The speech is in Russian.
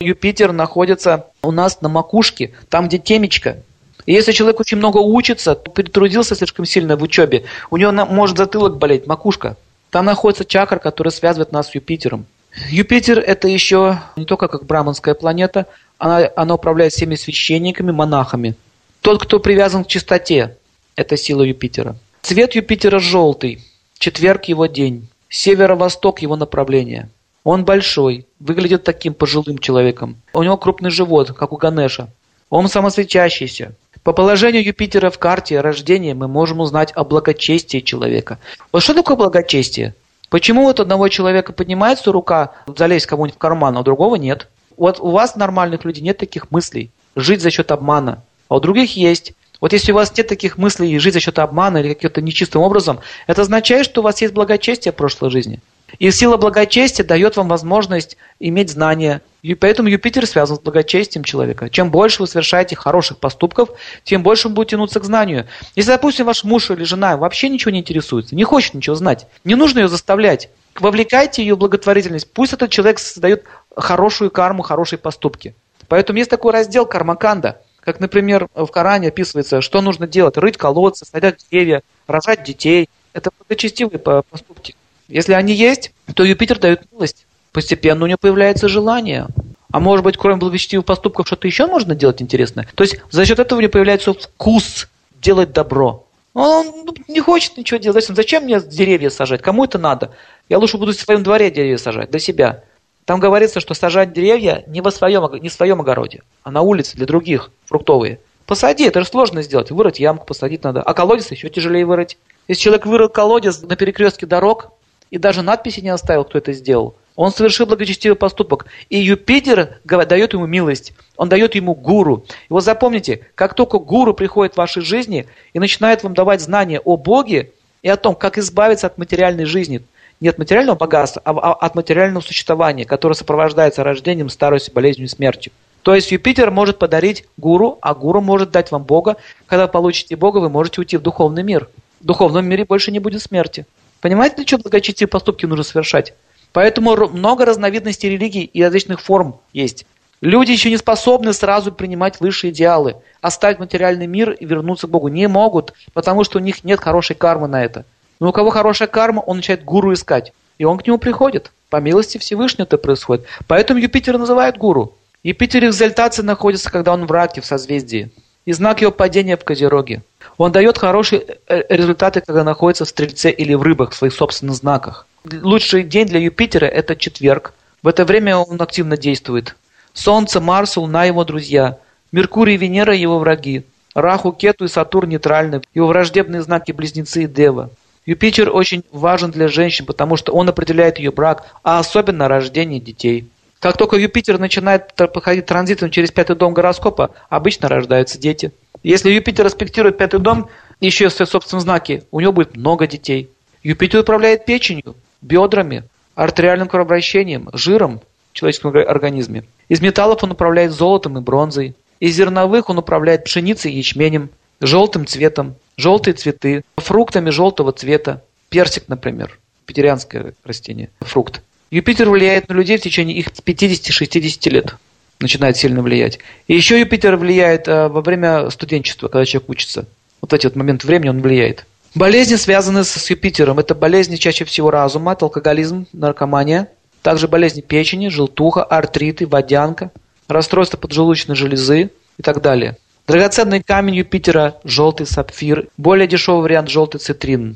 Юпитер находится у нас на макушке, там, где темечко. И если человек очень много учится, перетрудился слишком сильно в учебе, у него может затылок болеть, макушка. Там находится чакра, которая связывает нас с Юпитером. Юпитер это еще не только как браманская планета, она, она управляет всеми священниками, монахами. Тот, кто привязан к чистоте, это сила Юпитера. Цвет Юпитера желтый, четверг его день, северо-восток его направления. Он большой, выглядит таким пожилым человеком. У него крупный живот, как у Ганеша. Он самосвечащийся. По положению Юпитера в карте рождения мы можем узнать о благочестии человека. Вот что такое благочестие? Почему вот одного человека поднимается рука залезть кому-нибудь в карман, а у другого нет? Вот у вас, нормальных людей, нет таких мыслей. Жить за счет обмана. А у других есть. Вот если у вас нет таких мыслей жить за счет обмана или каким-то нечистым образом, это означает, что у вас есть благочестие в прошлой жизни. И сила благочестия дает вам возможность иметь знания. И поэтому Юпитер связан с благочестием человека. Чем больше вы совершаете хороших поступков, тем больше он будет тянуться к знанию. Если, допустим, ваш муж или жена вообще ничего не интересуется, не хочет ничего знать, не нужно ее заставлять. Вовлекайте ее в благотворительность. Пусть этот человек создает хорошую карму, хорошие поступки. Поэтому есть такой раздел кармаканда. Как, например, в Коране описывается, что нужно делать. Рыть колодцы, садить деревья, рожать детей. Это благочестивые поступки. Если они есть, то Юпитер дает милость. Постепенно у него появляется желание. А может быть, кроме благочестивых поступков, что-то еще можно делать интересное? То есть за счет этого у него появляется вкус делать добро. Он ну, не хочет ничего делать. Зачем мне деревья сажать? Кому это надо? Я лучше буду в своем дворе деревья сажать, для себя. Там говорится, что сажать деревья не, во своем, не в своем огороде, а на улице для других, фруктовые. Посади, это же сложно сделать. Вырыть ямку, посадить надо. А колодец еще тяжелее вырыть. Если человек вырыл колодец на перекрестке дорог, и даже надписи не оставил, кто это сделал. Он совершил благочестивый поступок. И Юпитер дает ему милость. Он дает ему гуру. И вот запомните, как только гуру приходит в вашей жизни и начинает вам давать знания о Боге и о том, как избавиться от материальной жизни, не от материального богатства, а от материального существования, которое сопровождается рождением, старостью, болезнью и смертью. То есть Юпитер может подарить гуру, а гуру может дать вам Бога. Когда получите Бога, вы можете уйти в духовный мир. В духовном мире больше не будет смерти. Понимаете, для чего благочестивые поступки нужно совершать? Поэтому много разновидностей религий и различных форм есть. Люди еще не способны сразу принимать высшие идеалы, оставить материальный мир и вернуться к Богу. Не могут, потому что у них нет хорошей кармы на это. Но у кого хорошая карма, он начинает гуру искать. И он к нему приходит. По милости Всевышнего это происходит. Поэтому Юпитер называют гуру. Юпитер экзальтации находится, когда он в раке, в созвездии. И знак его падения в Козероге. Он дает хорошие э, результаты, когда находится в Стрельце или в Рыбах, в своих собственных знаках. Лучший день для Юпитера – это четверг. В это время он активно действует. Солнце, Марс, Луна – его друзья. Меркурий и Венера – его враги. Раху, Кету и Сатурн – нейтральны. Его враждебные знаки – Близнецы и Дева. Юпитер очень важен для женщин, потому что он определяет ее брак, а особенно рождение детей. Как только Юпитер начинает проходить транзитом через пятый дом гороскопа, обычно рождаются дети. Если Юпитер аспектирует пятый дом, еще в свои собственные знаки, у него будет много детей. Юпитер управляет печенью, бедрами, артериальным кровообращением, жиром в человеческом организме. Из металлов он управляет золотом и бронзой. Из зерновых он управляет пшеницей и ячменем, желтым цветом, желтые цветы, фруктами желтого цвета, персик, например, петерианское растение, фрукт. Юпитер влияет на людей в течение их 50-60 лет. Начинает сильно влиять. И еще Юпитер влияет э, во время студенчества, когда человек учится. Вот эти вот моменты времени он влияет. Болезни, связанные с Юпитером, это болезни чаще всего разума, это алкоголизм, наркомания, также болезни печени, желтуха, артриты, водянка, расстройство поджелудочной железы и так далее. Драгоценный камень Юпитера – желтый сапфир, более дешевый вариант – желтый цитрин.